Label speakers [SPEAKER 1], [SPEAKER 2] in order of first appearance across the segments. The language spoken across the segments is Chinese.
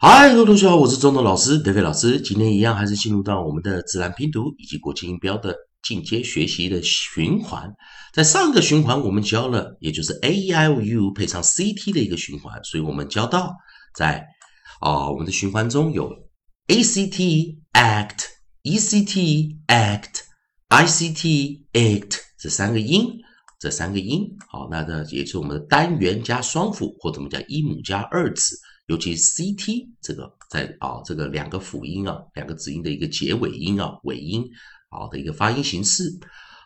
[SPEAKER 1] 嗨，各位同学好，我是中东老师德飞老师。今天一样还是进入到我们的自然拼读以及国际音标的进阶学习的循环。在上个循环我们教了，也就是 A E I O U 配上 C T 的一个循环，所以我们教到在啊我们的循环中有 A C T act、E C T act、I C T act 这三个音，这三个音好，那这也是我们的单元加双辅，或者我们叫一母加二子。尤其 C T 这个在啊这个两个辅音啊两个子音的一个结尾音啊尾音啊的一个发音形式。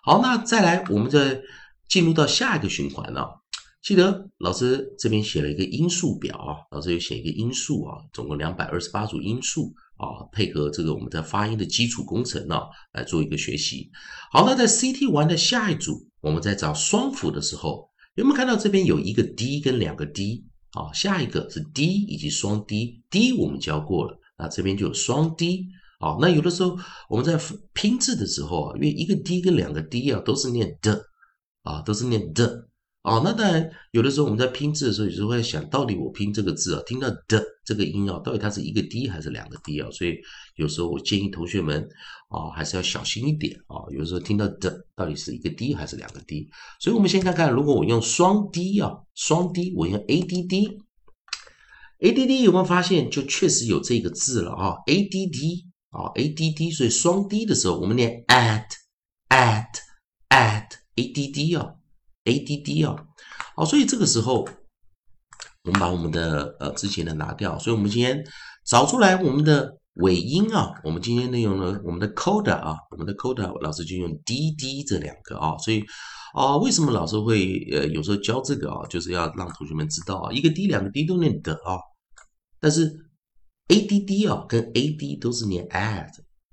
[SPEAKER 1] 好，那再来我们再进入到下一个循环了。记得老师这边写了一个音数表啊，老师有写一个音数啊，总共两百二十八组音数啊，配合这个我们的发音的基础工程啊来做一个学习。好，那在 C T 完的下一组，我们在找双辅的时候，有没有看到这边有一个 D 跟两个 D？好，下一个是 D 以及双 D，D 我们教过了，那这边就有双 D。好，那有的时候我们在拼字的时候啊，因为一个 D 跟两个 D 啊都是念的，啊都是念的。哦，那当然，有的时候我们在拼字的时候，有时候会想到底我拼这个字啊，听到的这个音啊，到底它是一个 D 还是两个 D 啊？所以有时候我建议同学们啊，还是要小心一点啊。有时候听到的到底是一个 D 还是两个 D？所以我们先看看，如果我用双 D 啊，双 D，我用 A D D，A D D 有没有发现就确实有这个字了啊？A D D 啊，A D D，所以双 D 的时候，我们念 at，at，at，A D D。A D D 啊，a d d 啊好，所以这个时候我们把我们的呃之前的拿掉，所以我们今天找出来我们的尾音啊，我们今天内容呢我们的 coda 啊，我们的 coda 老师就用 D D 这两个啊，所以啊，为什么老师会呃有时候教这个啊，就是要让同学们知道啊，一个 D 两个 D 都念的啊，但是 A D D 啊跟 A D 都是念 add，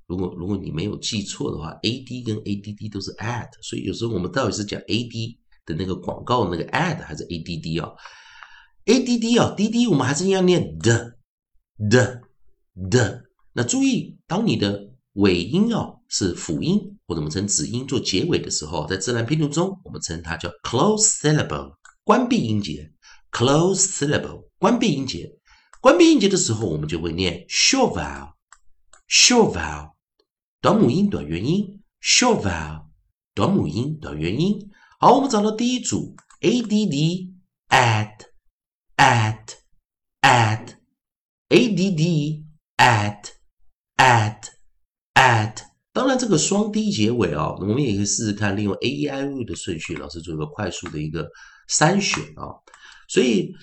[SPEAKER 1] 如果如果你没有记错的话，A D 跟 A D D 都是 add，所以有时候我们到底是讲 A D。的那个广告那个 ad 还是 add 啊，add 啊滴滴我们还是要念的的的。那注意，当你的尾音啊是辅音或者我们称子音做结尾的时候，在自然拼读中，我们称它叫 close syllable，关闭音节。close syllable，关闭音节。关闭音节的时候，我们就会念 short vowel，short vowel，短母音短元音，short vowel，短母音短元音。好，我们找到第一组 a d d at at at a d d at at at。当然，这个双 d 结尾啊，我们也可以试试看，利用 a e i o 的顺序，老师做一个快速的一个筛选啊。所以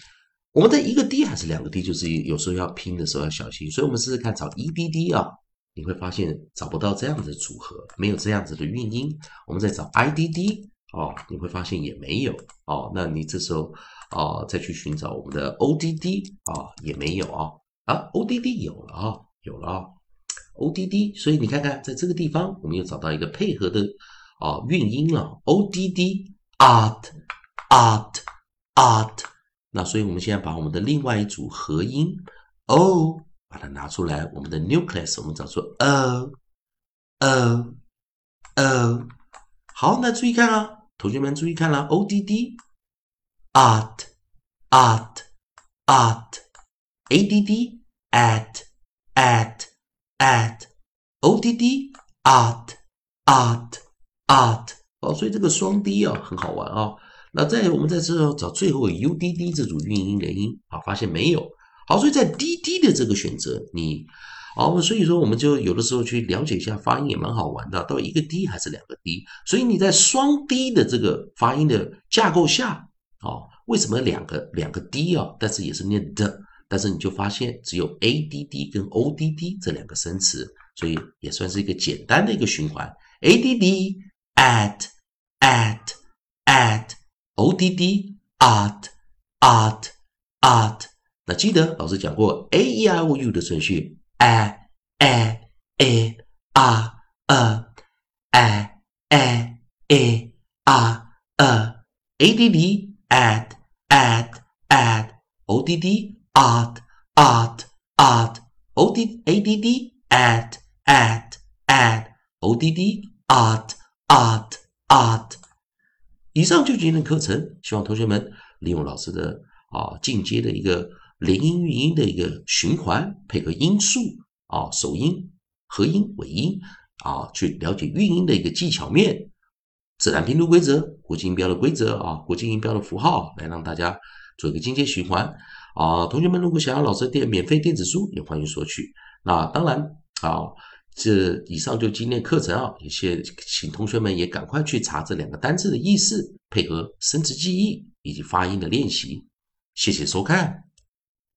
[SPEAKER 1] 我们在一个 d 还是两个 d，就是有时候要拼的时候要小心。所以我们试试看找 e d d 啊，你会发现找不到这样的组合，没有这样子的韵音。我们再找 i d d。哦，你会发现也没有哦，那你这时候啊再去寻找我们的 O D D 啊也没有啊啊 O D D 有了啊有了啊 O D D，所以你看看在这个地方我们又找到一个配合的啊韵音了 O D D art art art，那所以我们现在把我们的另外一组合音 O 把它拿出来，我们的 nucleus 我们找出 O O O，好，那注意看啊。同学们注意看了，o d d at at at a d d at at at o d d at at at 哦，所以这个双 D 啊很好玩啊。那在我们在这找最后 U D D 这组韵音连音啊，发现没有。好，所以在 D D 的这个选择，你。好，所以说我们就有的时候去了解一下发音也蛮好玩的，到一个 D 还是两个 D？所以你在双 D 的这个发音的架构下，啊，为什么两个两个 D 啊？但是也是念的，但是你就发现只有 A D D 跟 O D D 这两个生词，所以也算是一个简单的一个循环。A D D at at at O D D art art art。那记得老师讲过 A E I O U 的顺序。a a a a a a a a r a a a d d add add add o d d add add add o d d add add add add add。以上就是今天的课程，希望同学们利用老师的啊进阶的一个。连音、韵音的一个循环，配合音素啊，首音、合音、尾音啊，去了解韵音的一个技巧面，自然拼读规则、国际音标的规则啊，国际音标的符号，来让大家做一个进阶循环啊。同学们如果想要老师电免费电子书，也欢迎索取。那当然啊，这以上就今天课程啊，也谢请同学们也赶快去查这两个单词的意思，配合生词记忆以及发音的练习。谢谢收看。